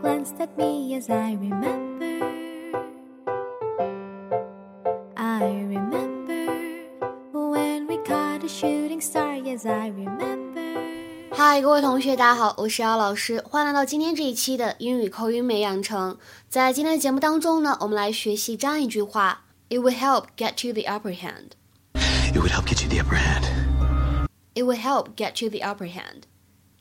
at me as I remember. I remember when we caught a shooting star. Yes, I remember. 嗨，各位同学，大家好，我是姚老师，欢迎来到今天这一期的英语口语美养成。在今天的节目当中呢，我们来学习这样一句话：It will help get you the upper hand. It would help get you the upper hand. It will help get you the upper hand.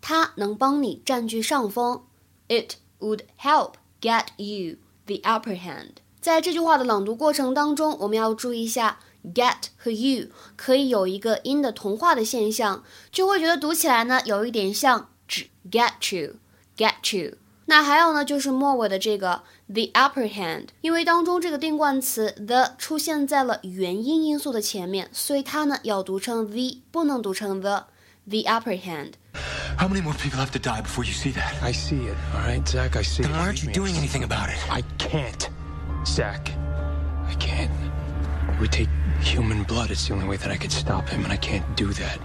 它能帮你占据上风。It would help get you the upper hand. 在这句话的朗读过程当中，我们要注意一下 get 和 you 可以有一个音的同化的现象，就会觉得读起来呢有一点像只 get you get you。那还有呢，就是末尾的这个 the upper hand，因为当中这个定冠词 the 出现在了元音因素的前面，所以它呢要读成 the，不能读成 the。The upper hand. How many more people have to die before you see that? I see it, all right, Zach. I see Then it. why aren't you doing anything about it? I can't, Zach. I can't. It would take human blood. It's the only way that I could stop him, and I can't do that.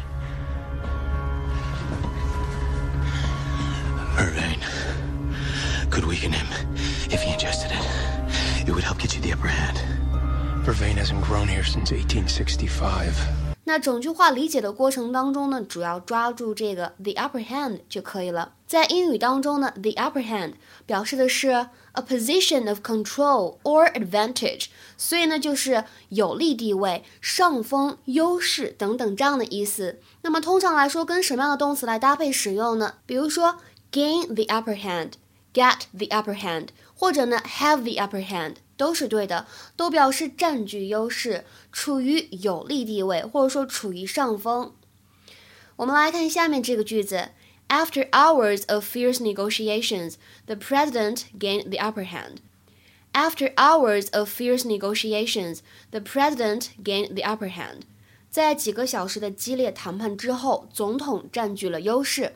Irvine could weaken him if he ingested it. It would help get you the upper hand. Vervain hasn't grown here since 1865. 那整句话理解的过程当中呢，主要抓住这个 the upper hand 就可以了。在英语当中呢，the upper hand 表示的是 a position of control or advantage，所以呢就是有利地位、上风、优势等等这样的意思。那么通常来说，跟什么样的动词来搭配使用呢？比如说 gain the upper hand。get the upper hand，或者呢 have the upper hand 都是对的，都表示占据优势，处于有利地位，或者说处于上风。我们来看下面这个句子：After hours of fierce negotiations, the president gained the upper hand. After hours of fierce negotiations, the president gained the upper hand. 在几个小时的激烈谈判之后，总统占据了优势。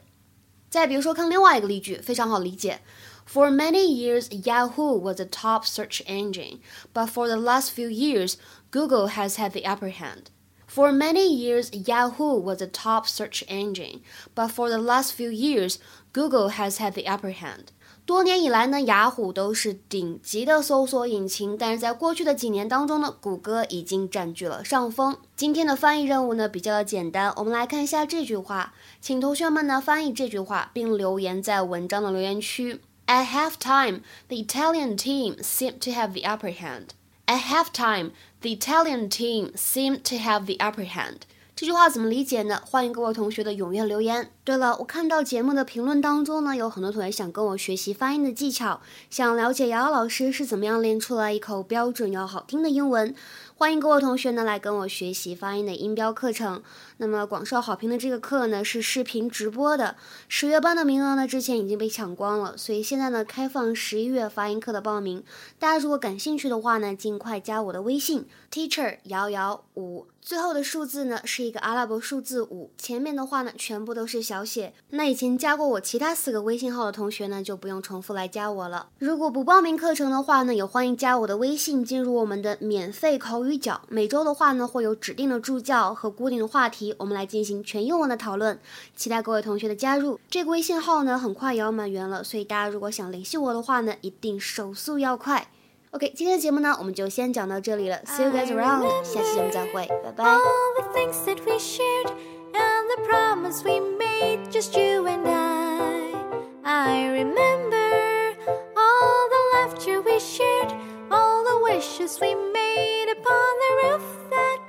再比如说，看另外一个例句，非常好理解。For many years, Yahoo was the top search engine, but for the last few years, Google has had the upper hand. For many years, Yahoo was the top search engine, but for the last few years, Google has had the upper hand. 多年以来呢，雅虎都是顶级的搜索引擎，但是在过去的几年当中呢，谷歌已经占据了上风。今天的翻译任务呢比较的简单，我们来看一下这句话，请同学们呢翻译这句话，并留言在文章的留言区。 At halftime, the Italian team seemed to have the upper hand. At halftime, the Italian team seemed to have the upper hand. 这句话怎么理解呢？欢迎各位同学的踊跃留言。对了，我看到节目的评论当中呢，有很多同学想跟我学习发音的技巧，想了解瑶瑶老师是怎么样练出来一口标准又好听的英文。欢迎各位同学呢来跟我学习发音的音标课程。那么广受好评的这个课呢是视频直播的，十月班的名额呢之前已经被抢光了，所以现在呢开放十一月发音课的报名。大家如果感兴趣的话呢，尽快加我的微信 teacher 瑶瑶五，最后的数字呢是一个阿拉伯数字五，前面的话呢全部都是小写。那以前加过我其他四个微信号的同学呢就不用重复来加我了。如果不报名课程的话呢，也欢迎加我的微信进入我们的免费口语角。每周的话呢会有指定的助教和固定的话题，我们来进行全英文的讨论。期待各位同学的加入。这个微信号呢很快也要满员了，所以大家如果想联系我的话呢，一定手速要快。OK，今天的节目呢我们就先讲到这里了，See you guys around，下期节目再会，拜拜。I remember all the laughter we shared, wishes we made upon the roof that